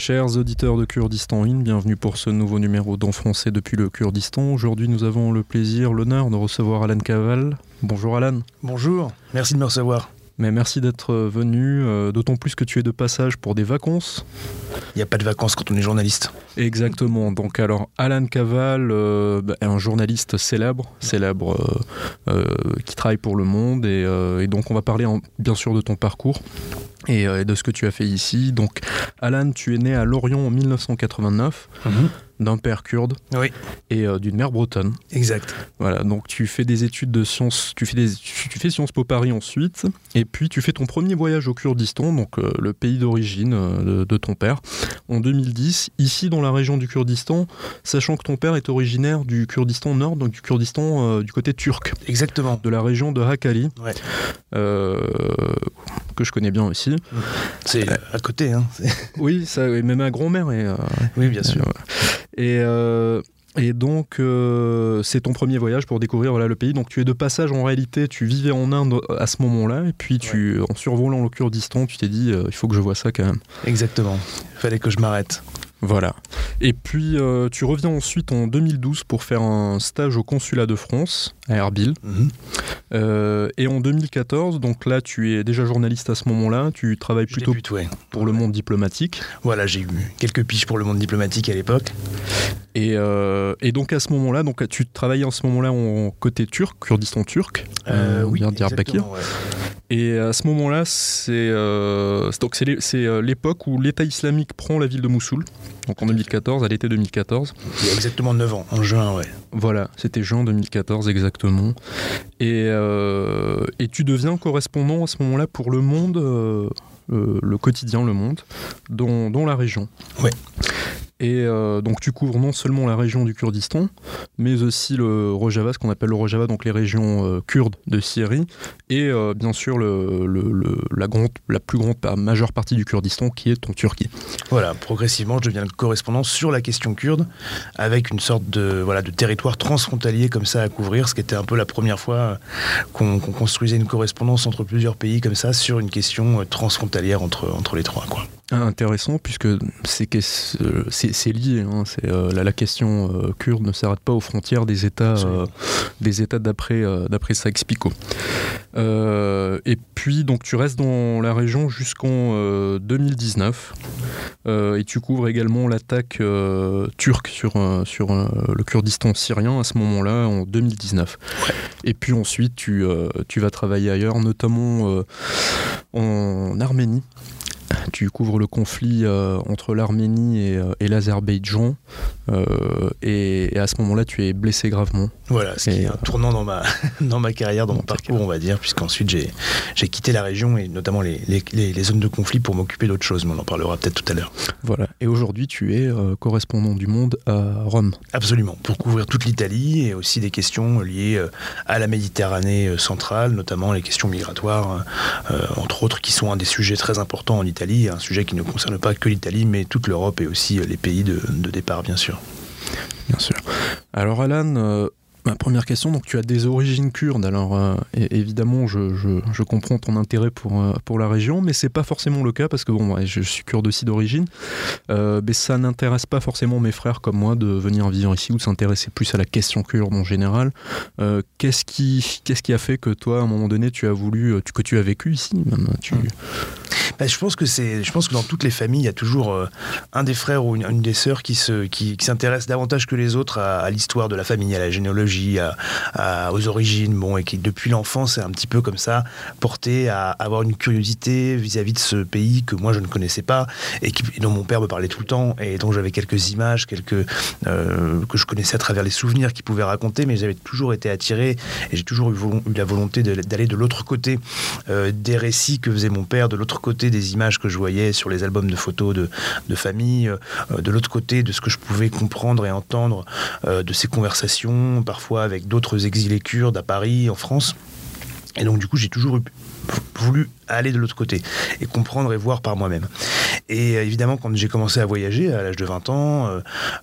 Chers auditeurs de Kurdistan In, bienvenue pour ce nouveau numéro d'En français depuis le Kurdistan. Aujourd'hui, nous avons le plaisir, l'honneur de recevoir Alan Caval. Bonjour Alan. Bonjour, merci de me recevoir. Mais merci d'être venu, euh, d'autant plus que tu es de passage pour des vacances. Il n'y a pas de vacances quand on est journaliste. Exactement. Donc alors, Alan Caval euh, bah, est un journaliste célèbre, célèbre euh, euh, qui travaille pour Le Monde, et, euh, et donc on va parler en- bien sûr de ton parcours et, et de ce que tu as fait ici. Donc, Alan, tu es né à Lorient en 1989, d'un père kurde Oui, et euh, d'une mère bretonne. exact. Voilà, donc tu fais des études de sciences, tu fais, des, tu, tu fais Sciences Po Paris ensuite, et puis tu fais ton premier voyage au Kurdistan, donc euh, le pays d'origine euh, de, de ton père, en 2010, ici dans la région du Kurdistan, sachant que ton père est originaire du Kurdistan Nord, donc du Kurdistan du côté turc, Exactement. de la région de Hakkari, Ouais. que je connais bien aussi. C'est à côté, hein. Oui, ça, et même ma grand-mère est, Oui, bien sûr. Et, euh, et donc, euh, c'est ton premier voyage pour découvrir voilà, le pays. Donc, tu es de passage en réalité. Tu vivais en Inde à ce moment-là. Et puis, tu, en survolant le Kurdistan, tu t'es dit, euh, il faut que je vois ça quand même. Exactement. Fallait que je m'arrête. Voilà. Et puis, euh, tu reviens ensuite en 2012 pour faire un stage au consulat de France à Erbil. Mhm. Euh, et en 2014, donc là, tu es déjà journaliste à ce moment-là. Tu travailles Je plutôt débute, ouais. pour le monde diplomatique. Voilà, j'ai eu quelques piges pour le monde diplomatique à l'époque. Et, euh, et donc, à ce moment-là, donc, tu travaillais en ce moment-là en côté turc, Kurdistan turc. Oui, Diyarbakir. ouais. Et à ce moment-là, c'est l'époque où l'État islamique prend la ville de Mossoul, donc en 2014, à l'été 2014. Il y a exactement 9 ans, en juin, ouais. Voilà, c'était juin 2014 exactement. Et, euh, et tu deviens correspondant à ce moment-là pour Le Monde, euh, euh, le quotidien Le Monde, dans, dans la région. Ouais. Et euh, donc tu couvres non seulement la région du Kurdistan, mais aussi le Rojava, ce qu'on appelle le Rojava, donc les régions euh, kurdes de Syrie, et euh, bien sûr la, plus grande, la majeure partie du Kurdistan qui est en Turquie. Voilà, progressivement, je deviens le correspondant sur la question kurde, avec une sorte de, voilà, de territoire transfrontalier comme ça à couvrir, ce qui était un peu la première fois qu'on construisait une correspondance entre plusieurs pays comme ça sur une question transfrontalière entre, entre les trois. Ah, Intéressant, puisque c'est que c'est- lié. hein, euh, la, la question euh, kurde ne s'arrête pas aux frontières des États, euh, Absolument. des États d'après euh, d'après Sykes-Picot. Euh, et puis, donc, tu restes dans la région jusqu'en euh, 2019. euh, et tu couvres également l'attaque euh, turque sur, euh, sur euh, le Kurdistan syrien à ce moment-là, en 2019. Et puis ensuite, tu, euh, tu vas travailler ailleurs, notamment euh, en Arménie. Tu couvres le conflit euh, entre l'Arménie et, euh, et l'Azerbaïdjan. euh, et, et à ce moment-là, tu es blessé gravement. Voilà, ce qui est un tournant dans ma, dans ma carrière, dans mon parcours, on va dire, puisqu'ensuite j'ai j'ai quitté la région et notamment les, les- les- les zones de conflit pour m'occuper d'autres choses, mais on en parlera peut-être tout à l'heure. Voilà. Et aujourd'hui, tu es euh, correspondant du monde à Rome. Absolument, pour couvrir toute l'Italie et aussi des questions liées à la Méditerranée centrale, notamment les questions migratoires, entre autres, qui sont un des sujets très importants en Italie, un sujet qui ne concerne pas que l'Italie, mais toute l'Europe et aussi les pays de, de départ, bien sûr. Bien sûr. Alors Alan, euh, ma première question, donc tu as des origines kurdes, alors euh, évidemment je, comprends ton intérêt pour, euh, pour la région, mais c'est pas forcément le cas parce que bon, je suis kurde aussi d'origine, Euh, mais ça n'intéresse pas forcément mes frères comme moi de venir vivre ici ou de s'intéresser plus à la question kurde en général. Qu'est-ce qui, qu'est-ce qui a fait que toi, à un moment donné, tu as voulu, que tu as vécu ici tu... Bah, je pense que c'est, je pense que dans toutes les familles, il y a toujours un des frères ou une, des sœurs qui se, qui s'intéresse davantage que les autres à, à l'histoire de la famille, à la généalogie, à, à- aux origines, bon, et qui depuis l'enfance est un petit peu comme ça porté à avoir une curiosité vis-à-vis de ce pays que moi je ne connaissais pas et, qui, dont mon père me parlait tout le temps et dont j'avais quelques images, quelques euh, que je connaissais à travers les souvenirs qu'il pouvait raconter, mais j'avais toujours été attiré et j'ai toujours eu, la volonté d'aller de l'autre côté euh, des récits que faisait mon père, de l'autre côté des images que je voyais sur les albums de photos de, de famille, euh, de l'autre côté de ce que je pouvais comprendre et entendre euh, de ces conversations, parfois avec d'autres exilés kurdes à Paris, en France. Et donc du coup, j'ai toujours eu- voulu aller de l'autre côté et comprendre et voir par moi-même. Et évidemment, quand j'ai commencé à voyager à l'âge de 20 ans, euh,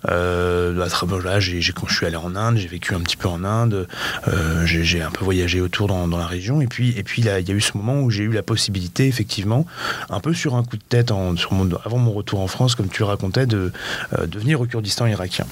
euh, là, j'ai, quand je suis allé en Inde, j'ai vécu un petit peu en Inde, euh, j'ai, un peu voyagé autour dans, la région. Et puis, et puis il y a eu ce moment où j'ai eu la possibilité, effectivement, un peu sur un coup de tête, en, sur mon, avant mon retour en France, comme tu racontais, de, euh, venir au Kurdistan irakien.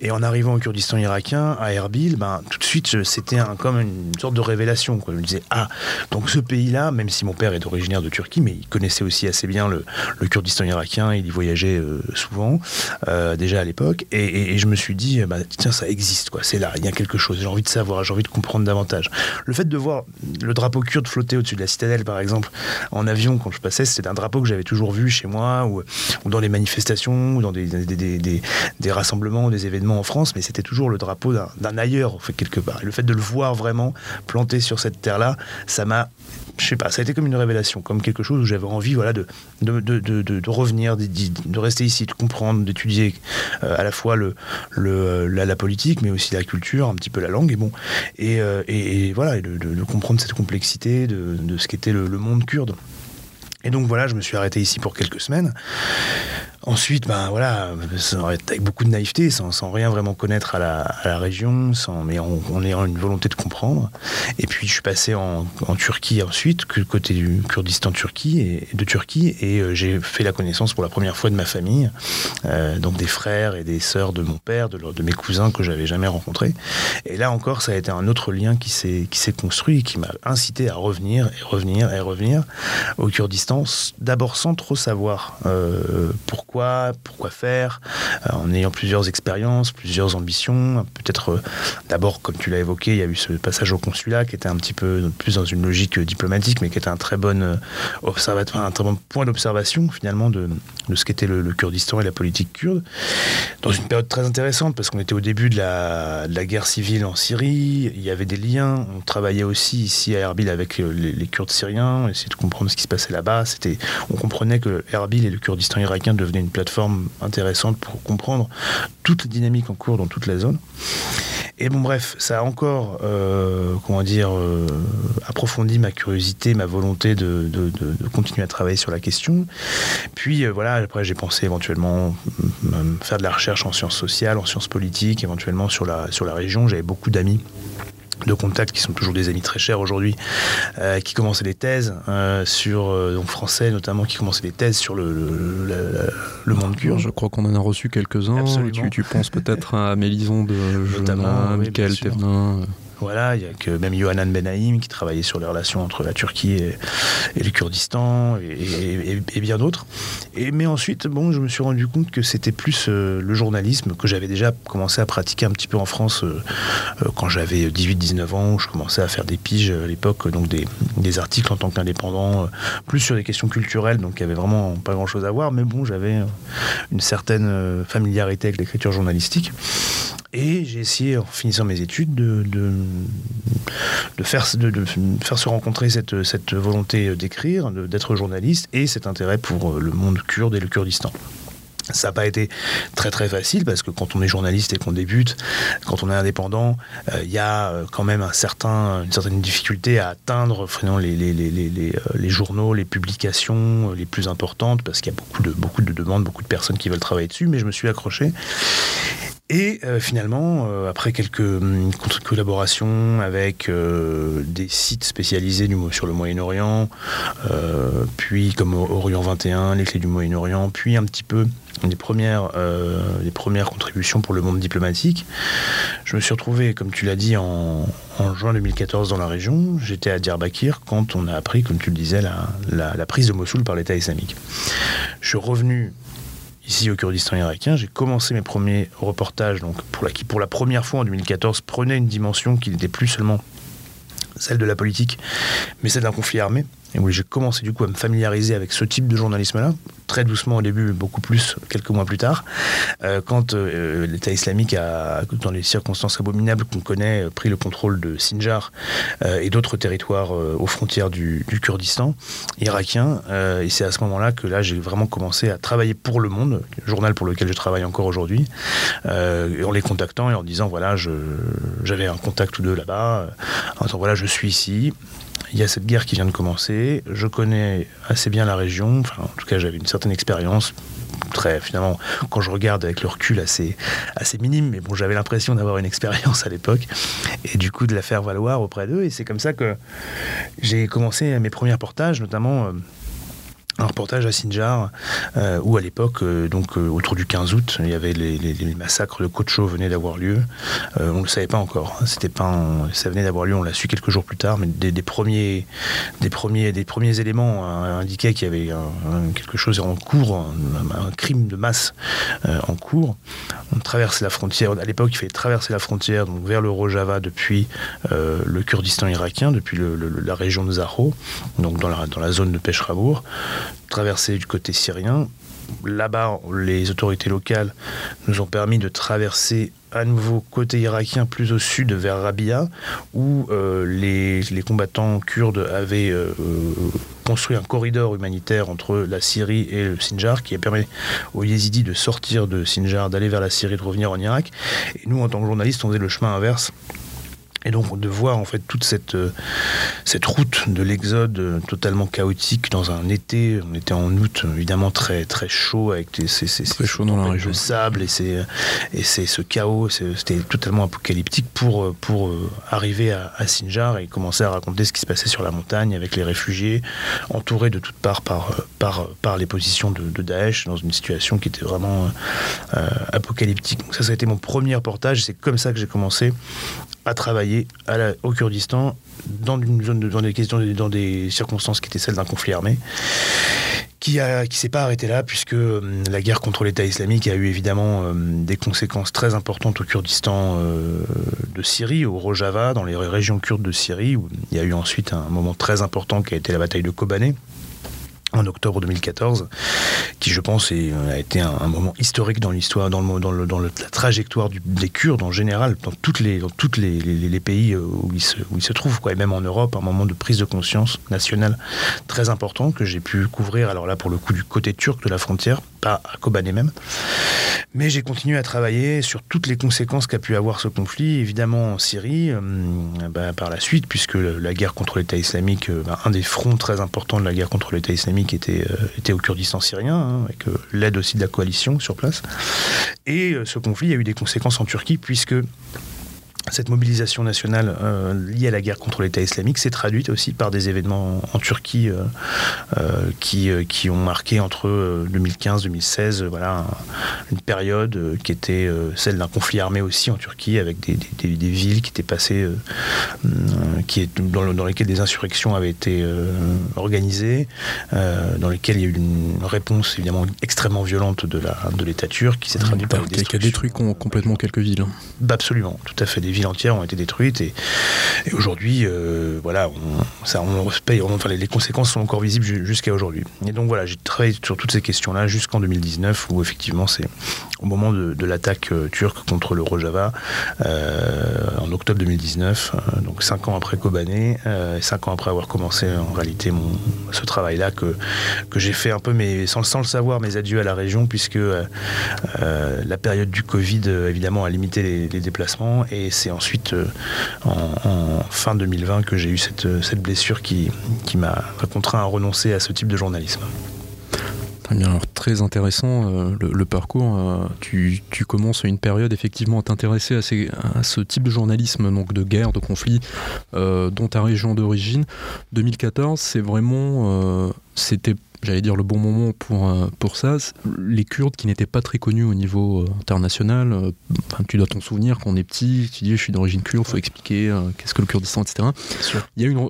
Et en arrivant au Kurdistan irakien, à Erbil, ben, tout de suite, c'était comme une sorte de révélation. Quoi. Je me disais, ah, donc ce pays-là, même si mon père est originaire de Turquie, mais il connaissait aussi assez bien le, le Kurdistan irakien, il y voyageait euh, souvent, euh, déjà à l'époque, et, je me suis dit, bah, tiens, ça existe, quoi. c'est là, il y a quelque chose, j'ai envie de savoir, j'ai envie de comprendre davantage. Le fait de voir le drapeau kurde flotter au-dessus de la citadelle, par exemple, en avion, quand je passais, c'était un drapeau que j'avais toujours vu chez moi, ou, dans les manifestations, ou dans des, des rassemblements, des événements en France, mais c'était toujours le drapeau d'un ailleurs, en fait, quelque part. Et le fait de le voir vraiment planté sur cette terre-là, ça m'a je sais pas, ça a été comme une révélation, comme quelque chose où j'avais envie voilà, de, de, de, de, revenir, de, rester ici, de comprendre, d'étudier euh, à la fois le, le, la, politique, mais aussi la culture, un petit peu la langue, et bon, et, euh, et, voilà, et de, comprendre cette complexité de, ce qu'était le monde kurde. Et donc voilà, je me suis arrêté ici pour quelques semaines. Ensuite, ben voilà, avec beaucoup de naïveté, sans, rien vraiment connaître à la, région, sans, mais en, ayant une volonté de comprendre. Et puis je suis passé en, Turquie ensuite, côté du Kurdistan Turquie et, de Turquie, et euh, j'ai fait la connaissance pour la première fois de ma famille, euh, donc des frères et des sœurs de mon père, de, mes cousins que j'avais jamais rencontrés. Et là encore, ça a été un autre lien qui s'est qui s'est construit, et qui m'a incité à revenir et revenir et revenir au Kurdistan, d'abord sans trop savoir euh, pourquoi pourquoi, faire, euh, en ayant plusieurs expériences, plusieurs ambitions. Peut-être euh, d'abord, comme tu l'as évoqué, il y a eu ce passage au consulat qui était un petit peu plus dans une logique diplomatique, mais qui était un très bon euh, observatoire, un très bon point d'observation finalement de, de ce qu'était le, Kurdistan et la politique kurde. Dans une période très intéressante parce qu'on était au début de la, de la, guerre civile en Syrie, il y avait des liens. On travaillait aussi ici à Erbil avec les, les Kurdes syriens, on essayait de comprendre ce qui se passait là-bas. C'était, on comprenait que Erbil et le Kurdistan irakien devenaient une plateforme intéressante pour comprendre toute dynamique en cours dans toute la zone. Et bon, bref, ça a encore, euh, comment dire, euh, approfondi ma curiosité, ma volonté de, de, continuer à travailler sur la question. Puis euh, voilà, après j'ai pensé éventuellement faire de la recherche en sciences sociales, en sciences politiques, éventuellement sur la, sur la région. J'avais beaucoup d'amis de contacts qui sont toujours des amis très chers aujourd'hui, euh, qui commençaient des thèses euh, sur, euh, donc français notamment, qui commençaient des thèses sur le, le, le, monde kurde. Je crois qu'on en a reçu quelques-uns. Tu, tu, penses peut-être à Mélison de Johanna, Michael Thévenin. Voilà, il y a que même Yohanan Benaïm qui travaillait sur les relations entre la Turquie et, le Kurdistan et, bien d'autres. Mais ensuite, bon, je me suis rendu compte que c'était plus euh, le journalisme que j'avais déjà commencé à pratiquer un petit peu en France euh, euh, quand j'avais 18-19 ans, où je commençais à faire des piges à l'époque, donc des, articles en tant qu'indépendant, plus sur des questions culturelles, donc il y avait vraiment pas grand-chose à voir, mais bon, j'avais une certaine familiarité avec l'écriture journalistique. Et j'ai essayé, en finissant mes études, de, faire, se rencontrer cette, volonté d'écrire, d'être journaliste, et cet intérêt pour le monde kurde et le Kurdistan. Ça n'a pas été très très facile parce que quand on est journaliste et qu'on débute, quand on est indépendant, il euh, y a euh, quand même un certain, une certaine difficulté à atteindre les, euh, les journaux, les publications les plus importantes parce qu'il y a beaucoup de, beaucoup de demandes, beaucoup de personnes qui veulent travailler dessus, mais je me suis accroché. Et euh, finalement, euh, après quelques hum, collaborations avec euh, des sites spécialisés sur le Moyen-Orient, puis comme Orient 21, les clés du Moyen-Orient, puis un petit peu les premières, contributions pour le monde diplomatique, je me suis retrouvé, comme tu l'as dit, en, juin 2014 dans la région. J'étais à Diyarbakir quand on a appris, comme tu le disais, la prise de Mossoul par l'État islamique. Je suis revenu ici au Kurdistan irakien. J'ai commencé mes premiers reportages, qui pour la première fois en 2014 prenait une dimension qui n'était plus seulement celle de la politique, mais celle d'un conflit armé et où j'ai commencé du coup à me familiariser avec ce type de journalisme-là, très doucement au début, beaucoup plus quelques mois plus tard, euh, quand euh, l'État islamique a, dans les circonstances abominables qu'on connaît, euh, pris le contrôle de Sinjar et d'autres territoires aux frontières du, du Kurdistan irakien. Et c'est à ce moment-là que là j'ai vraiment commencé à travailler pour Le Monde, journal pour lequel je travaille encore aujourd'hui, en les contactant et en disant voilà, j'avais un contact ou deux là-bas, en disant voilà, je suis ici il y a cette guerre qui vient de commencer, je connais assez bien la région, enfin, en tout cas j'avais une certaine expérience, très finalement quand je regarde avec le recul assez minime mais bon j'avais l'impression d'avoir une expérience à l'époque. Et du coup de la faire valoir auprès d'eux. Et c'est comme ça que j'ai commencé mes premiers reportages notamment euh, un reportage à Sinjar euh, où à l'époque, euh, donc euh, autour du 15 août, il y avait les, massacres de Cocho venaient d'avoir lieu. on ne le savait pas encore. Hein. C'était pas ça venait d'avoir lieu. On l'a su quelques jours plus tard, mais des, premiers, des premiers, des premiers éléments indiquaient qu'il y avait quelque chose en cours, un, crime de masse en cours. On traverse la frontière. À l'époque, il fallait traverser la frontière donc vers le Rojava depuis le Kurdistan irakien, depuis la région de Zahro, donc dans la, dans la zone de Peshrabour traverser du côté syrien. Là-bas, les autorités locales nous ont permis de traverser à nouveau côté irakien, plus au sud, vers Rabia, où euh, les, combattants kurdes avaient euh, construit un corridor humanitaire entre la Syrie et le Sinjar, qui a permis aux yézidis de sortir de Sinjar, d'aller vers la Syrie, de revenir en Irak. Et nous, en tant que journalistes, on faisait le chemin inverse et donc de voir en fait toute cette, euh, cette route de l'exode euh, totalement chaotique dans un été, on était en août évidemment très très chaud avec ces, ces, très chaud dans la région. de sable et, c'est et c'est ce chaos, c'était totalement apocalyptique pour, pour euh, arriver à, à, Sinjar et commencer à raconter ce qui se passait sur la montagne avec les réfugiés, entourés de toutes parts par, par, par les positions de, de Daesh dans une situation qui était vraiment apocalyptique. Donc ça, ça a été mon premier reportage, c'est comme ça que j'ai commencé à travailler au Kurdistan dans une zone dans des questions dans des circonstances qui étaient celles d'un conflit armé qui a qui s'est pas arrêté là puisque euh, la guerre contre l'État islamique a eu évidemment euh, des conséquences très importantes au Kurdistan euh, de Syrie au Rojava dans les régions kurdes de Syrie où il y a eu ensuite un moment très important qui a été la bataille de Kobané en octobre 2014, qui je pense a été un, moment historique dans l'histoire, dans, le, dans, dans la trajectoire des Kurdes en général, dans toutes les, dans les, pays euh, où ils, se, trouvent, quoi, et même en Europe, un moment de prise de conscience nationale très important que j'ai pu couvrir, alors là pour le coup du côté turc de la frontière, pas à Kobané même. Mais j'ai continué à travailler sur toutes les conséquences qu'a pu avoir ce conflit, évidemment en Syrie, euh, bah, par la suite, puisque la guerre contre l'État islamique, euh, bah, un des fronts très importants de la guerre contre l'État islamique était, euh, était au Kurdistan syrien, hein, avec l'aide aussi de la coalition sur place. Et ce conflit a eu des conséquences en Turquie, puisque cette mobilisation nationale euh, liée à la guerre contre l'État islamique s'est traduite aussi par des événements en Turquie euh, euh, qui, qui ont marqué entre 2015-2016 voilà, une période qui était celle d'un conflit armé aussi en Turquie avec des, des, villes qui étaient passées, qui, dans, dans, lesquelles des insurrections avaient été organisées, dans lesquelles il y a eu une réponse évidemment extrêmement violente de l'État de turc qui s'est traduite par des Qui a détruit complètement quelques villes. Bah, absolument, tout à fait. Des villes entières ont été détruites et, aujourd'hui, euh, voilà, on, ça, les, conséquences sont encore visibles jusqu'à aujourd'hui. Et donc voilà, j'ai travaillé sur toutes ces questions-là jusqu'en 2019 où effectivement c'est au moment de, l'attaque euh, turque contre le Rojava euh, en octobre 2019, donc cinq ans après Kobané, cinq ans après avoir commencé en réalité ce travail-là que, que j'ai fait un peu, mais sans, le savoir, mes adieux à la région puisque la période du Covid évidemment a limité les, déplacements et c'est ensuite euh, en, fin 2020 que j'ai eu cette, euh, blessure qui m'a contraint à renoncer à ce type de journalisme. Alors très intéressant euh, le, parcours. tu, tu, commences à une période effectivement à t'intéresser à, à, ce type de journalisme, donc de guerre, de conflit, dont ta région d'origine. 2014, c'est vraiment, c'était j'allais dire, le bon moment pour, euh, pour ça. Les Kurdes qui n'étaient pas très connus au niveau euh, international, euh, tu dois t'en souvenir quand on est petit, tu dis je suis d'origine kurde, il faut expliquer qu'est-ce que le Kurdistan, etc. Il y, a une,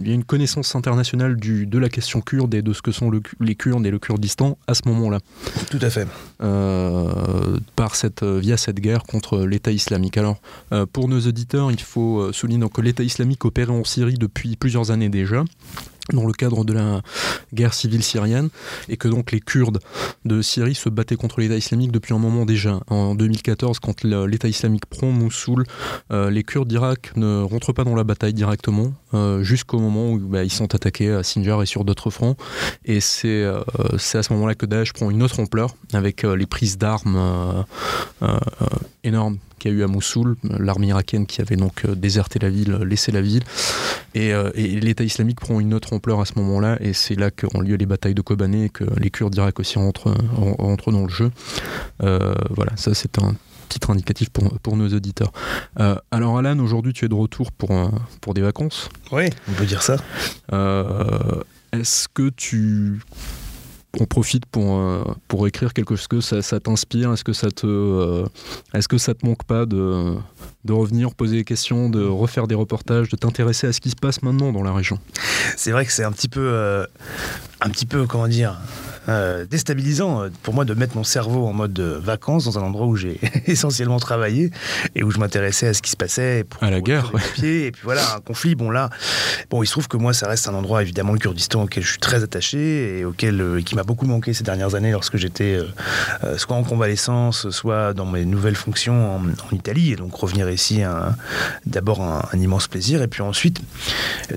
il y a une connaissance internationale du, de la question kurde et de ce que sont les Kurdes et le Kurdistan à ce moment-là. Tout à fait. par cette, via cette guerre contre l'État islamique. Alors, pour nos auditeurs, il faut souligner que l'État islamique opérait en Syrie depuis plusieurs années déjà dans le cadre de la guerre civile syrienne et que donc les Kurdes de Syrie se battaient contre l'État islamique depuis un moment déjà. En 2014, quand l'État islamique prend Mossoul, euh, les Kurdes d'Irak ne rentrent pas dans la bataille directement euh, jusqu'au moment où bah, ils sont attaqués à Sinjar et sur d'autres fronts. Et c'est euh, à ce moment-là que Daesh prend une autre ampleur avec les prises d'armes énorme qu'il y a eu à Mossoul, l'armée irakienne qui avait donc déserté la ville, laissé la ville, et, l'État islamique prend une autre ampleur à ce moment-là, et c'est là qu'ont lieu les batailles de Kobané et que les Kurdes d'Irak aussi rentrent, rentrent, dans le jeu. voilà, ça c'est un titre indicatif pour, pour nos auditeurs. Euh, alors Alan, aujourd'hui tu es de retour pour, pour des vacances. Oui, on peut dire ça. Euh, est-ce que tu on profite pour, euh, pour écrire quelque chose. Que ça, t'inspire? Est-ce que ça te est-ce que ça te manque pas de, de revenir poser des questions, de refaire des reportages, de t'intéresser à ce qui se passe maintenant dans la région? C'est vrai que c'est un petit peu un petit peu comment dire euh, déstabilisant euh, pour moi de mettre mon cerveau en mode vacances dans un endroit où j'ai essentiellement travaillé et où je m'intéressais à ce qui se passait. à la guerre. et puis voilà, un conflit. Bon là, bon il se trouve que moi ça reste un endroit évidemment le Kurdistan auquel je suis très attaché et auquel euh, qui m'a beaucoup manqué ces dernières années lorsque j'étais soit en convalescence, soit dans mes nouvelles fonctions en, Italie. Et donc revenir ici, d'abord un, un, immense plaisir et puis ensuite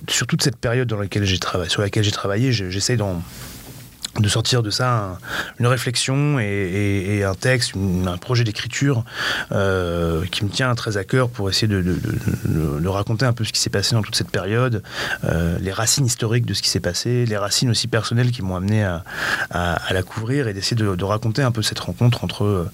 sur toute cette période dans laquelle j'ai travaillé, sur laquelle j'ai travaillé, j'essaie d'en de sortir de ça une réflexion et, un texte, un projet d'écriture euh, qui me tient très à cœur pour essayer de, raconter un peu ce qui s'est passé dans toute cette période, euh, les racines historiques de ce qui s'est passé, les racines aussi personnelles qui m'ont amené à, la couvrir et d'essayer de, raconter un peu cette rencontre entre euh,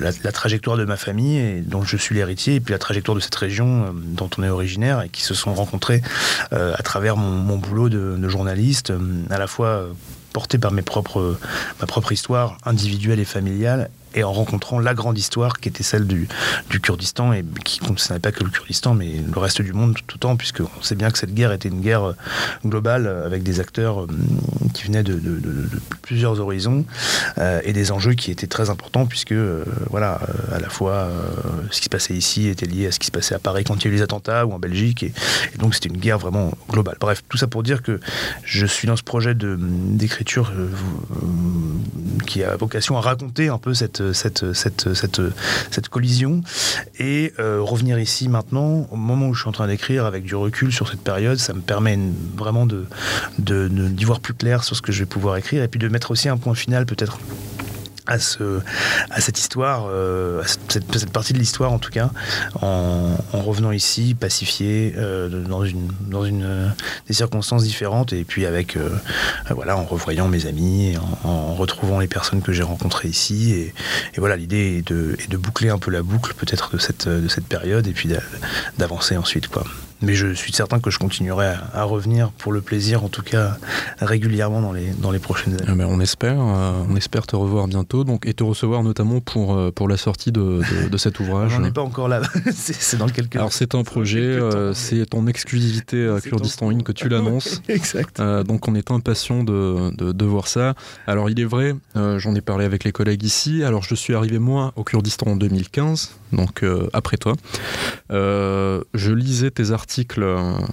la, trajectoire de ma famille dont je suis l'héritier et puis la trajectoire de cette région dont on est originaire et qui se sont rencontrés à travers mon boulot de, journaliste, à la fois porté par mes propres, ma propre histoire individuelle et familiale et en rencontrant la grande histoire qui était celle du, du Kurdistan et qui concernait pas que le Kurdistan mais le reste du monde tout autant puisque on sait bien que cette guerre était une guerre euh, globale euh, avec des acteurs euh, qui venaient de, plusieurs horizons et des enjeux qui étaient très importants puisque voilà à la fois ce qui se passait ici était lié à ce qui se passait à Paris quand il y a eu les attentats ou en Belgique et, donc c'était une guerre vraiment globale. Bref, tout ça pour dire que je suis dans ce projet d'écriture qui a vocation à raconter un peu cette cette, collision. Et euh, revenir ici maintenant, au moment où je suis en train d'écrire, avec du recul sur cette période, ça me permet vraiment de, de, d'y voir plus clair sur ce que je vais pouvoir écrire et puis de mettre aussi un point final peut-être à, ce, à cette histoire, euh, à cette, cette, partie de l'histoire en tout cas, en, revenant ici, pacifié, euh, dans, une, dans une, euh, des circonstances différentes, et puis avec, voilà, en revoyant mes amis, en, retrouvant les personnes que j'ai rencontrées ici, et, et voilà, l'idée est de, est de, boucler un peu la boucle peut-être de cette, de cette période, et puis d'avancer ensuite, quoi. Mais je suis certain que je continuerai à, revenir pour le plaisir, en tout cas régulièrement dans les, dans les prochaines années. Ah ben, on, espère, euh, on espère te revoir bientôt donc, et te recevoir notamment pour, euh, pour la sortie de, de, cet ouvrage. On n'est pas encore là, c'est dans quelques Alors c'est un projet, euh, c'est ton exclusivité à Kurdistan In que tu l'annonces. exact. donc on est impatient de, de, voir ça. Alors il est vrai, j'en ai parlé avec les collègues ici, alors je suis arrivé moi au Kurdistan en 2015, donc après toi. je lisais tes articles cycle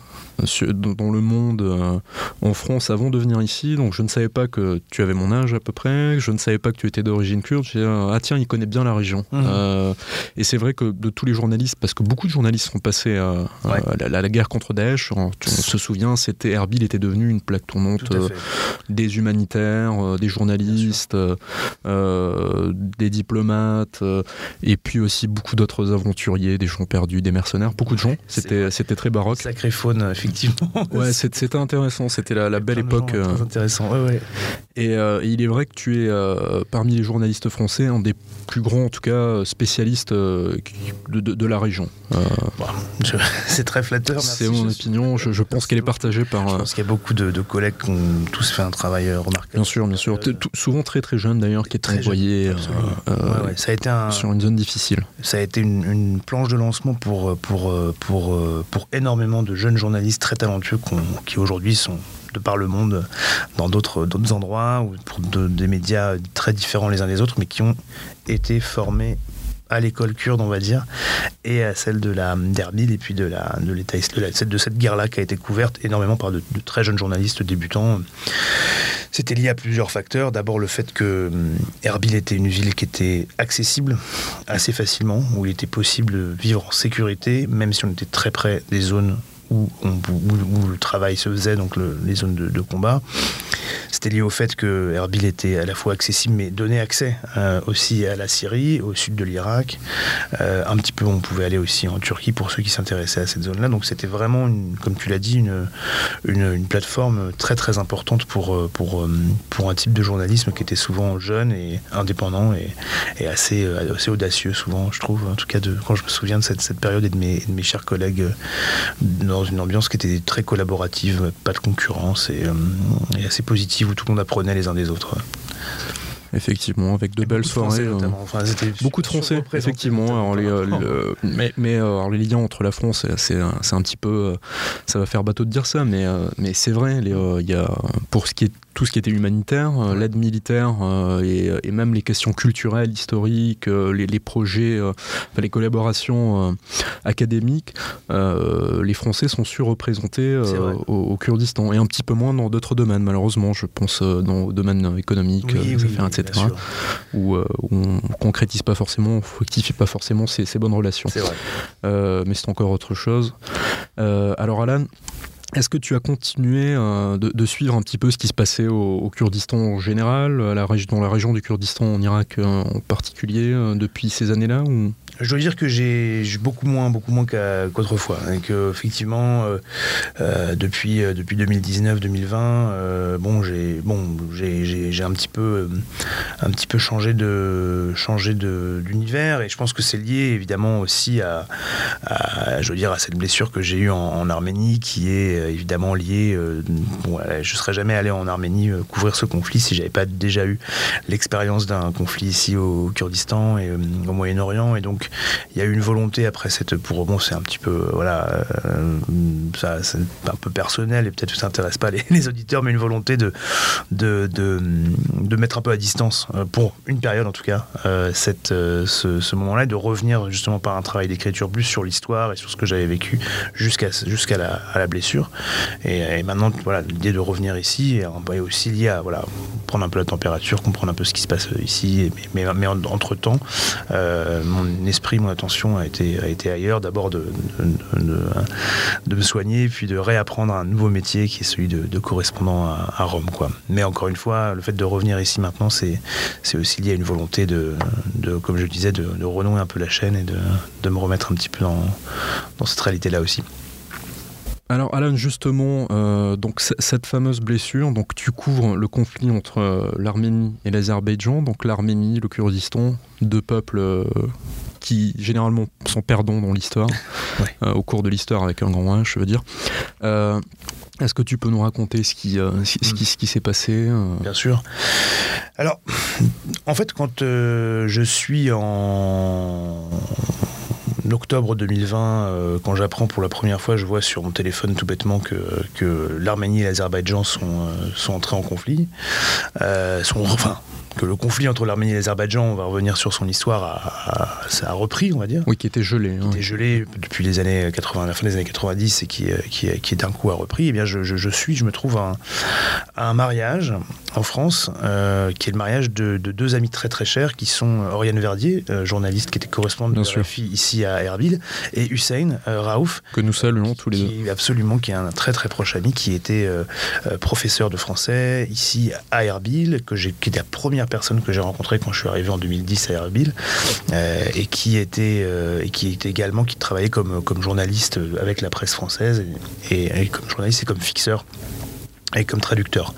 euh, dans le monde euh, en France avant de venir ici. Donc je ne savais pas que tu avais mon âge à peu près, je ne savais pas que tu étais d'origine kurde. J'ai dit, ah tiens, il connaît bien la région. Mmh. Euh, et c'est vrai que de tous les journalistes, parce que beaucoup de journalistes sont passés à, la, guerre contre Daesh, on, se souvient, c'était Erbil était devenu une plaque tournante des humanitaires, des journalistes, des diplomates, et puis aussi beaucoup d'autres aventuriers, des gens perdus, des mercenaires, beaucoup de gens. C'était c'était très baroque. Sacré faune, effectivement. Ouais, c'était intéressant. C'était la, belle époque. Euh. Très intéressant. Ouais, ouais. Euh, et, il est vrai que tu es euh, parmi les journalistes français un des plus grands, en tout cas, spécialistes de, de, la région. c'est très flatteur. C'est mon opinion. Je, pense qu'elle est partagée par. Je pense qu'il y a beaucoup de, collègues qui ont tous fait un travail remarquable. Bien sûr, bien sûr. souvent très très jeune d'ailleurs, qui est très envoyé ça a été un, sur une zone difficile. Ça a été une, une planche de lancement pour, pour, pour, pour énormément de jeunes journalistes très talentueux qui aujourd'hui sont de par le monde dans d'autres endroits ou pour des médias très différents les uns des autres, mais qui ont été formés à l'école kurde, on va dire, et à celle de la d'Erbil et puis de de l'état de, de cette guerre-là qui a été couverte énormément par de, très jeunes journalistes débutants. C'était lié à plusieurs facteurs. D'abord le fait que hum, Erbil était une ville qui était accessible assez facilement, où il était possible de vivre en sécurité, même si on était très près des zones où, le travail se faisait, donc les zones de combat. C'était lié au fait que Erbil était à la fois accessible, mais donnait accès euh, aussi à la Syrie, au sud de l'Irak. Euh, un petit peu, on pouvait aller aussi en Turquie pour ceux qui s'intéressaient à cette zone-là. Donc c'était vraiment, comme tu l'as dit, une, une, plateforme très très importante pour, euh, pour, pour un type de journalisme qui était souvent jeune et indépendant et, assez, assez audacieux souvent, je trouve. En tout cas, de, quand je me souviens de cette, période et de mes, de mes chers collègues une ambiance qui était très collaborative, pas de concurrence et, et assez positive où tout le monde apprenait les uns des autres. Effectivement, avec de belles soirées. Euh, beaucoup de Français, effectivement. Euh, mais mais euh, les liens entre la France, c'est un petit peu. ça va faire bateau de dire ça, mais, mais c'est vrai. Il y a, pour ce qui est tout ce qui était humanitaire, euh, l'aide militaire euh, et, même les questions culturelles, historiques, euh, les, projets, les collaborations académiques, les Français sont surreprésentés au, au, Kurdistan et un petit peu moins dans d'autres domaines, malheureusement. Je pense dans le domaine économique, etc., où, on ne concrétise pas forcément, on fructifie pas forcément ces, ces bonnes relations. mais c'est encore autre chose. alors, Alan, est-ce que tu as continué euh, de, suivre un petit peu ce qui se passait au, Kurdistan en général, la, dans la région du Kurdistan en Irak euh, en particulier, euh, depuis ces années-là. Je dois dire que j'ai beaucoup moins, beaucoup moins qu'autrefois. et que, effectivement, euh, euh, depuis, euh, depuis 2019-2020, bon, j'ai bon, un petit peu, un petit peu changé de, changé d'univers. Et je pense que c'est lié, évidemment, aussi à, je veux dire, à cette blessure que j'ai eue en, Arménie, qui est évidemment liée. bon, je serais jamais allé en Arménie couvrir ce conflit si j'avais pas déjà eu l'expérience d'un conflit ici au Kurdistan et au Moyen-Orient. Et donc, il y a eu une volonté après cette pour bon c'est un petit peu voilà euh, ça c'est un peu personnel et peut-être que ça n'intéresse pas les, auditeurs mais une volonté de de, de mettre un peu à distance euh, pour une période en tout cas euh, cette ce, moment-là et de revenir justement par un travail d'écriture plus sur l'histoire et sur ce que j'avais vécu jusqu'à jusqu'à la, blessure. Et, maintenant voilà l'idée de revenir ici est aussi lié à voilà prendre un peu la température comprendre un peu ce qui se passe ici mais, mais, entre temps mon esprit mon attention a été, a été ailleurs. D'abord de, de, me soigner, puis de réapprendre un nouveau métier qui est celui de, correspondant à, Rome. Quoi. Mais encore une fois, le fait de revenir ici maintenant, c'est aussi lié à une volonté de, comme je disais, de, renouer un peu la chaîne et de, me remettre un petit peu dans, dans cette réalité-là aussi. Alors Alan, justement, euh, donc cette fameuse blessure, donc tu couvres le conflit entre euh, l'Arménie et l'Azerbaïdjan, donc l'Arménie, le Kurdistan, deux peuples euh, qui généralement sont perdants dans l'histoire, au cours de l'histoire avec un grand H, je veux dire. Est-ce que tu peux nous raconter ce qui, ce qui, ce qui s'est passé Bien sûr. Alors, en fait, quand je suis en octobre 2020, euh, quand j'apprends pour la première fois, je vois sur mon téléphone tout bêtement que, que l'Arménie et l'Azerbaïdjan sont, euh, sont entrés en conflit. Euh, sont, enfin, que le conflit entre l'Arménie et l'Azerbaïdjan, on va revenir sur son histoire, ça a repris, on va dire. Oui, qui était gelé. Qui était gelé depuis les années 80, la fin des années 90 et qui, qui, qui d'un coup a repris. Eh bien, je, je, suis, je me trouve à un, mariage en France, euh, qui est le mariage de, deux amis très très chers, qui sont Oriane Verdier, euh, journaliste qui était correspondante de fille ici à Erbil, et Hussein euh, Raouf. Que nous saluons tous les deux. Absolument, qui est un très très proche ami, qui était professeur de français ici à Erbil, que j'ai, qui était la première personne que j'ai rencontrée quand je suis arrivé en 2010 à Erbil, et qui était et qui était également qui travaillait comme comme journaliste avec la presse française et comme journaliste et comme fixeur et comme traducteur.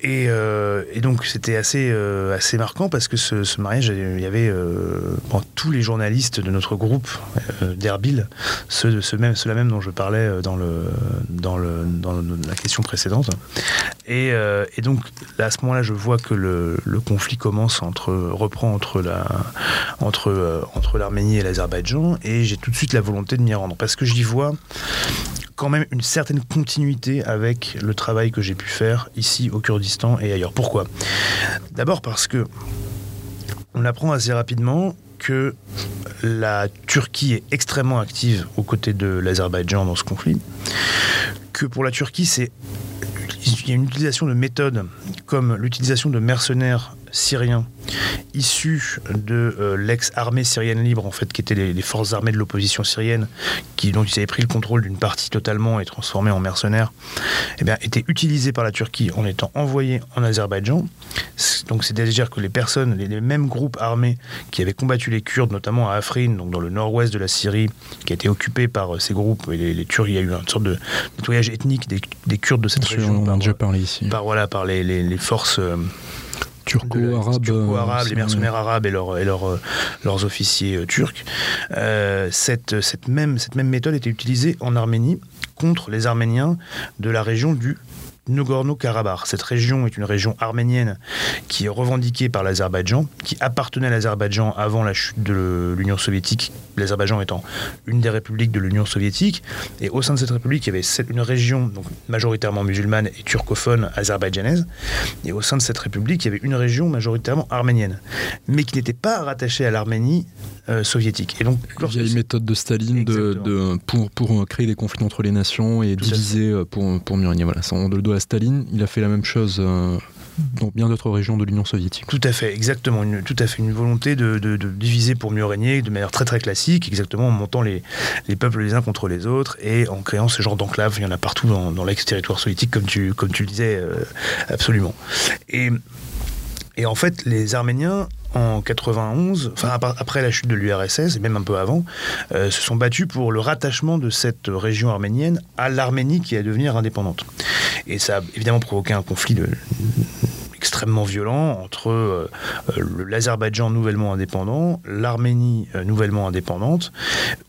Et, euh, donc c'était assez, euh, assez marquant parce que ce, mariage, il y avait euh, tous les journalistes de notre groupe d'Erbil, ceux, ceux, même, ceux là même dont je parlais dans, la question précédente. Et, donc à ce moment-là, je vois que le, le, conflit commence entre, reprend entre la, entre, entre l'Arménie et l'Azerbaïdjan, et j'ai tout de suite la volonté de m'y rendre parce que j'y vois quand même une certaine continuité avec le travail que j'ai pu faire ici au Kurdistan et ailleurs. Pourquoi? D'abord parce que on apprend assez rapidement que la Turquie est extrêmement active aux côtés de l'Azerbaïdjan dans ce conflit, que pour la Turquie, c'est il y a une utilisation de méthodes comme l'utilisation de mercenaires syriens issus de l'ex-armée syrienne libre, en fait, qui étaient les, forces armées de l'opposition syrienne, qui, dont ils avaient pris le contrôle d'une partie totalement et transformés en mercenaires, eh bien, étaient utilisés par la Turquie en étant envoyés en Azerbaïdjan. Donc c'est-à-dire que les personnes, les, mêmes groupes armés qui avaient combattu les Kurdes, notamment à Afrin, donc dans le nord-ouest de la Syrie, qui a été occupé par ces groupes, et les, Turcs, il y a eu une sorte de nettoyage ethnique des, Kurdes de cette région. On a déjà parlé ici. Par, voilà, par les, forces... Euh, turco-arabes, turco les mercenaires arabes et, leur, et leur, euh, leurs officiers euh, turcs. cette, cette, même, cette même méthode était utilisée en Arménie contre les Arméniens de la région du Nagorno-Karabakh. Cette région est une région arménienne qui est revendiquée par l'Azerbaïdjan, qui appartenait à l'Azerbaïdjan avant la chute de l'Union soviétique, l'Azerbaïdjan étant une des républiques de l'Union soviétique. Et au sein de cette république, il y avait une région donc, majoritairement musulmane et turcophone azerbaïdjanaise. Et au sein de cette république, il y avait une région majoritairement arménienne, mais qui n'était pas rattachée à l'Arménie euh, soviétique. Et donc, il y a une méthode de Staline de, pour, pour, créer des conflits entre les nations et diviser euh, pour, pour mieux régner. Voilà, on le doit Staline. Il a fait la même chose euh, dans bien d'autres régions de l'Union soviétique. Tout à fait, exactement. Une, tout à fait une volonté de, diviser pour mieux régner de manière très très classique, exactement en montant les, les peuples les uns contre les autres et en créant ce genre d'enclave. Il y en a partout dans, l'ex-territoire soviétique, comme tu, comme tu le disais, absolument. Et, et en fait, les Arméniens en 91, enfin après la chute de l'URSS et même un peu avant, euh, se sont battus pour le rattachement de cette région arménienne à l'Arménie qui allait devenir indépendante. Et ça a évidemment provoqué un conflit extrêmement violent entre euh, euh, l'Azerbaïdjan nouvellement indépendant, l'Arménie nouvellement indépendante,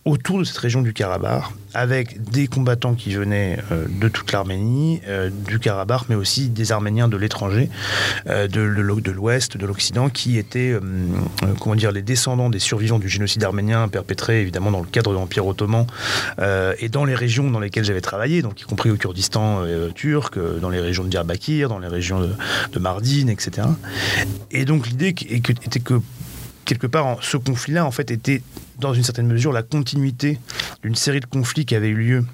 autour de cette région du Karabakh, avec des combattants qui venaient euh, de toute l'Arménie, euh, du Karabakh, mais aussi des Arméniens de l'étranger, euh, de, l'Ouest, de l'Occident, qui étaient, comment dire, les descendants des survivants du génocide arménien perpétré évidemment dans le cadre de l'Empire ottoman et dans les régions dans lesquelles j'avais travaillé, donc y compris au Kurdistan turc, dans les régions de Diyarbakir, dans les régions de, de Mardin, etc. Et donc l'idée était que quelque part, ce conflit-là, en fait, était dans une certaine mesure la continuité d'une série de conflits qui avaient eu lieu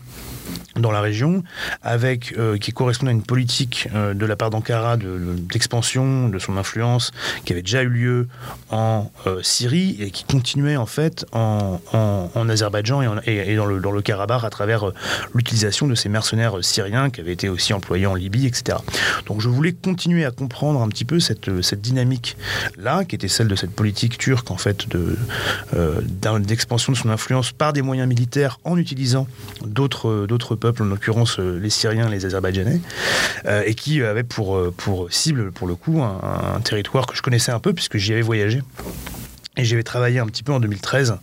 dans la région, avec euh, qui correspond à une politique euh, de la part d'Ankara d'expansion de, son influence qui avait déjà eu lieu en euh, Syrie et qui continuait en fait en, en, Azerbaïdjan et, dans, le, dans le Karabakh à travers l'utilisation de ces mercenaires syriens qui avaient été aussi employés en Libye, etc. Donc je voulais continuer à comprendre un petit peu cette, cette dynamique là, qui était celle de cette politique turque en fait de d'expansion de son influence par des moyens militaires en utilisant d'autres d'autres peuples, en l'occurrence euh, les Syriens, les Azerbaïdjanais, euh, et qui euh, pour cible, pour le coup, un territoire que je connaissais un peu puisque j'y avais voyagé. Et j'avais travaillé un petit peu en 2013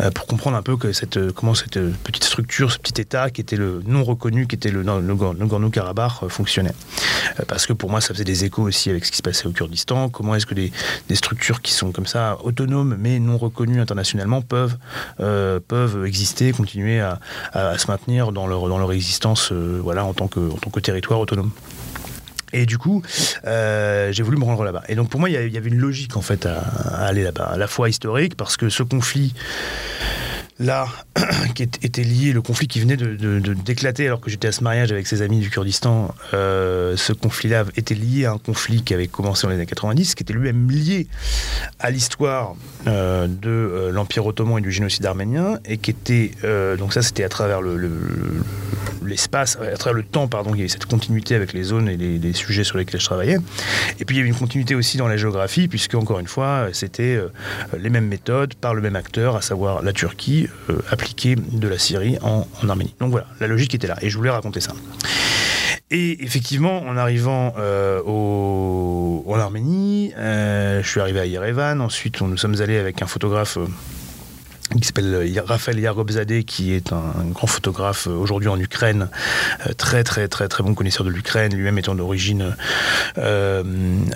euh, pour comprendre un peu que cette, euh, comment cette euh, petite structure, ce petit État qui était le non reconnu, qui était le Nagorno-Karabakh, fonctionnait. parce que pour moi, ça faisait des échos aussi avec ce qui se passait au Kurdistan. Comment est-ce que des, structures qui sont comme ça, autonomes mais non reconnues internationalement, peuvent, peuvent exister, continuer à, se maintenir dans leur, dans leur existence voilà, en, tant que, en tant que territoire autonome. Et du coup, euh, j'ai voulu me rendre là-bas. Et donc pour moi, il y, avait une logique fait à, aller là-bas, à la fois historique, parce que ce conflit là, qui était lié, le conflit qui venait de, d'éclater alors que j'étais à ce mariage avec ses amis du Kurdistan, euh, ce conflit-là était lié à un conflit qui avait commencé dans les années 90, qui était lui-même lié à l'histoire euh, de l'Empire ottoman et du génocide arménien, et qui était, donc ça c'était à travers le l'espace, à travers le temps, pardon, il y avait cette continuité avec les zones et les, sujets sur lesquels je travaillais. Et puis il y avait une continuité aussi dans la géographie, puisque encore une fois, c'était euh, les mêmes méthodes par le même acteur, à savoir la Turquie, euh, appliquée de la Syrie en, Arménie. Donc voilà, la logique était là, et je voulais raconter ça. Et effectivement, en arrivant euh, en Arménie, je suis arrivé à Yerevan. Ensuite, nous sommes allés avec un photographe qui s'appelle euh, Raphaël Yarobzadeh, qui est un, grand photographe euh, aujourd'hui en Ukraine, euh, très très très très bon connaisseur de l'Ukraine, lui-même étant d'origine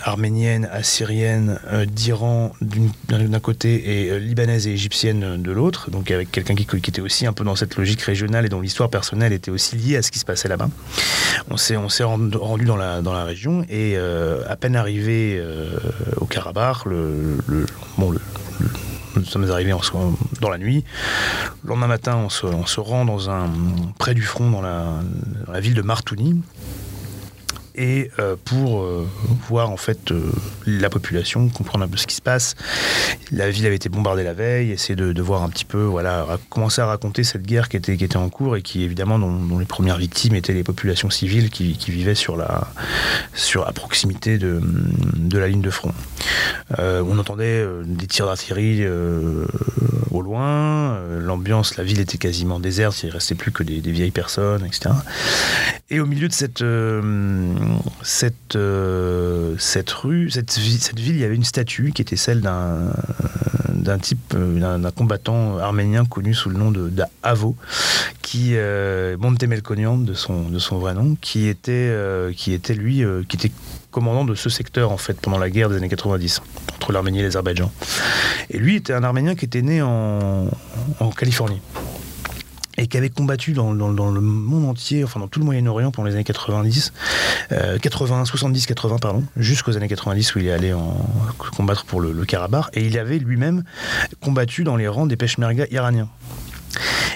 arménienne, assyrienne, d'Iran d'un côté et libanaise et égyptienne de l'autre, donc avec quelqu'un qui, était aussi un peu dans cette logique régionale et dont l'histoire personnelle était aussi liée à ce qui se passait là-bas. On s'est rendu dans la dans la région et à peine arrivé au Karabakh, le nous sommes arrivés dans la nuit. Le lendemain matin, on se, rend dans un, près du front, dans la, ville de Martouni. Et pour voir en fait la population, comprendre un peu ce qui se passe. La ville avait été bombardée la veille, essayer de, voir un petit peu, voilà, commencer à raconter cette guerre qui était, qui était en cours et qui évidemment dont, les premières victimes étaient les populations civiles qui, vivaient sur la, sur, à proximité de, de la ligne de front. on entendait des tirs d'artillerie au loin, l'ambiance, la ville était quasiment déserte, il restait plus que des, vieilles personnes, etc. Et au milieu de cette, cette, cette rue, cette, ville, il y avait une statue qui était celle d'un d'un type, d'un combattant arménien connu sous le nom de d'Avo, qui euh, Montemelkonian de son de son vrai nom, qui était euh, qui lui euh, qui était commandant de ce secteur en fait pendant la guerre des années 90 entre l'Arménie et l'Azerbaïdjan. Et lui était un Arménien qui était né en, en Californie et qui avait combattu dans, le monde entier, enfin dans tout le Moyen-Orient pendant les années 90, 80, 70, 80, pardon, jusqu'aux années 90 où il est allé en, combattre pour le Karabakh, et il avait lui-même combattu dans les rangs des peshmerga iraniens.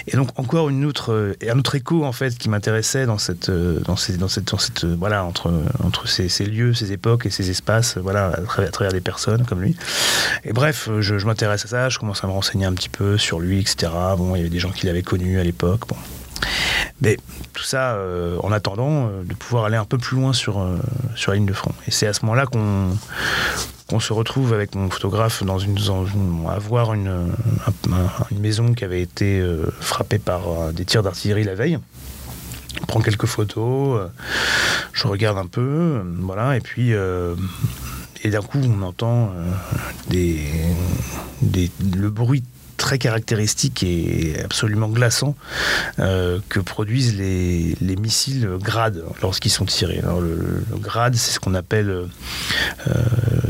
Et donc encore une autre, euh, un autre écho en fait qui m'intéressait dans cette, euh, dans, ces, dans cette, dans cette, euh, voilà entre entre ces, lieux, ces époques et ces espaces, voilà à travers, des personnes comme lui. Et bref, je, m'intéresse à ça, je commence à me renseigner un petit peu sur lui, etc. Bon, il y avait des gens qui l'avaient connu à l'époque. Bon. Mais tout ça en attendant de pouvoir aller un peu plus loin sur, sur la ligne de front. Et c'est à ce moment-là qu'on qu'on se retrouve avec mon photographe dans une, à voir une, maison qui avait été euh, frappée par euh, des tirs d'artillerie la veille. On prend quelques photos, euh, je regarde un peu, voilà, et puis et d'un coup on entend des, le bruit très caractéristique et absolument glaçant euh, que produisent les, missiles Grad lorsqu'ils sont tirés. le, Grad, c'est ce qu'on appelle, euh,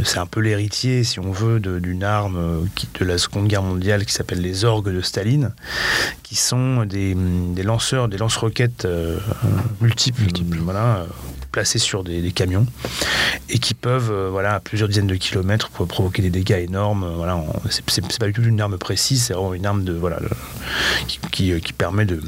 c'est un peu l'héritier, si on veut, d'une arme qui, de la Seconde Guerre mondiale qui s'appelle les orgues de Staline, qui sont des, lanceurs, des lance-roquettes euh, multiples, multiples, voilà, placés sur des, camions et qui peuvent, euh, voilà, à plusieurs dizaines de kilomètres, provoquer des dégâts énormes. Voilà, c'est pas du tout une arme précise, c'est vraiment une arme de voilà qui, qui, permet de.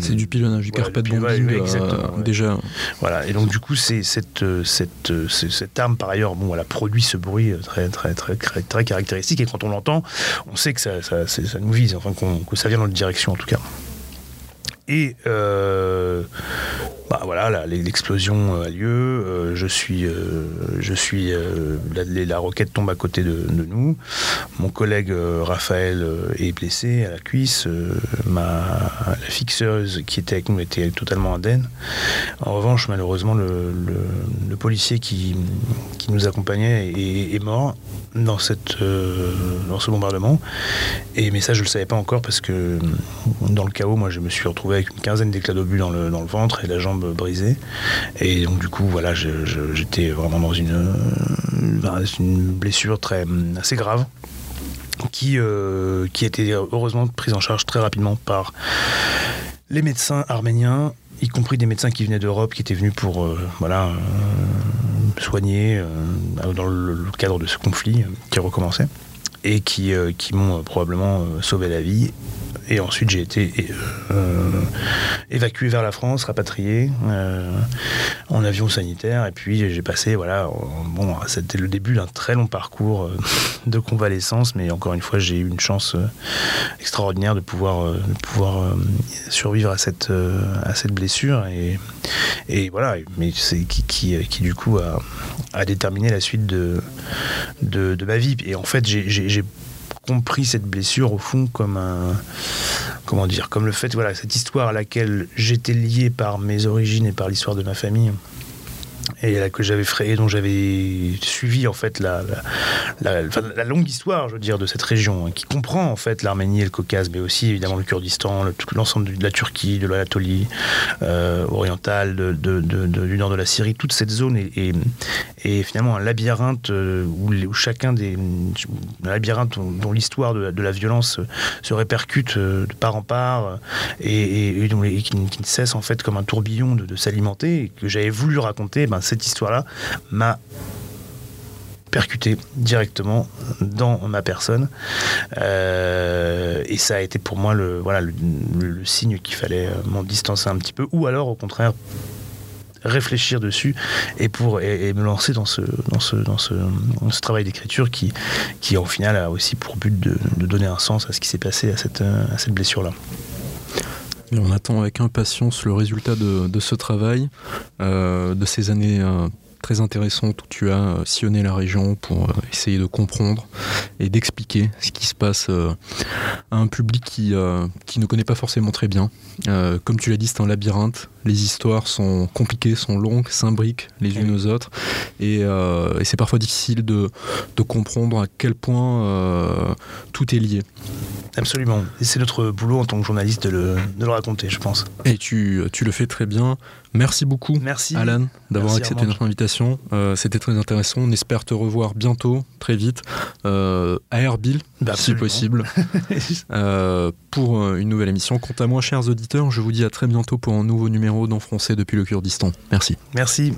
c'est du pilonnage, du carpet bombing euh, déjà. Voilà, et donc du coup, c'est cette, cette, cette, arme par ailleurs, bon, elle a produit ce bruit très très très très, caractéristique et quand on l'entend, on sait que ça, ça, ça nous vise, enfin que ça vient dans notre direction en tout cas. Et euh, voilà, l'explosion a lieu. Euh, je suis, euh, je suis, la, la, roquette tombe à côté de, nous. Mon collègue Raphaël est blessé à la cuisse. ma la fixeuse qui était avec nous était totalement indemne. En revanche, malheureusement, le, policier qui, qui, nous accompagnait est, mort dans cette, dans ce bombardement. Et mais ça, je le savais pas encore parce que dans le chaos, moi, je me suis retrouvé avec une quinzaine d'éclats d'obus dans le, dans le ventre et la jambe brisée. Et donc du coup, voilà, j'étais vraiment dans une, euh, blessure très, assez grave. Qui, euh, qui a été heureusement prise en charge très rapidement par les médecins arméniens, y compris des médecins qui venaient d'Europe, qui étaient venus pour euh, voilà, soigner dans le, cadre de ce conflit qui recommençait et qui, qui m'ont probablement sauvé la vie et ensuite, j'ai été euh, évacué vers la France, rapatrié euh, en avion sanitaire. Et puis, j'ai passé, voilà, bon, c'était le début d'un très long parcours euh, de convalescence. Mais encore une fois, j'ai eu une chance extraordinaire de pouvoir, de pouvoir survivre à cette, à cette blessure. Et, et voilà, mais c'est qui, qui, qui, du coup a, a déterminé la suite de, de, de ma vie. Et en fait, j'ai compris cette blessure au fond comme un comment dire comme le fait voilà cette histoire à laquelle j'étais lié par mes origines et par l'histoire de ma famille et que j'avais dont j'avais suivi en fait la, longue histoire, je veux dire, de cette région, hein, qui comprend en fait l'Arménie et le Caucase, mais aussi évidemment le Kurdistan, l'ensemble de la Turquie, de l'Anatolie euh, orientale, du nord de la Syrie, toute cette zone est, finalement un labyrinthe euh, où, chacun des labyrinthe dont, l'histoire de, la violence se répercute euh, de part en part et, qui, ne cesse en fait comme un tourbillon de, s'alimenter que j'avais voulu raconter. Ben, cette histoire-là m'a percuté directement dans ma personne. Euh, et ça a été pour moi le, signe qu'il fallait euh, m'en distancer un petit peu, ou alors au contraire réfléchir dessus et me lancer dans ce, travail d'écriture qui, qui, au final, a aussi pour but de, donner un sens à ce qui s'est passé à cette, à cette on attend avec impatience le résultat de, de ce travail, euh, de ces années euh, très intéressante où tu as euh, sillonné la région pour euh, essayer de comprendre et d'expliquer ce qui se passe euh, à un public qui, qui ne connaît pas forcément très bien. comme tu l'as dit, c'est un labyrinthe. Les histoires sont compliquées, sont longues, s'imbriquent les unes aux autres. Et, et c'est parfois difficile de, de, comprendre à quel point tout est lié. Absolument. Et c'est notre boulot en tant que journaliste de le, de le raconter, je pense. Et tu, tu, le fais très bien. Merci beaucoup, Merci. Alan, d'avoir accepté notre invitation. Euh, c'était très intéressant. On espère te revoir bientôt, très vite, euh, à Erbil, si possible, euh, pour une nouvelle émission. Quant à moi, chers auditeurs, je vous dis à très bientôt pour un nouveau numéro d'En Français depuis le Kurdistan. Merci. Merci.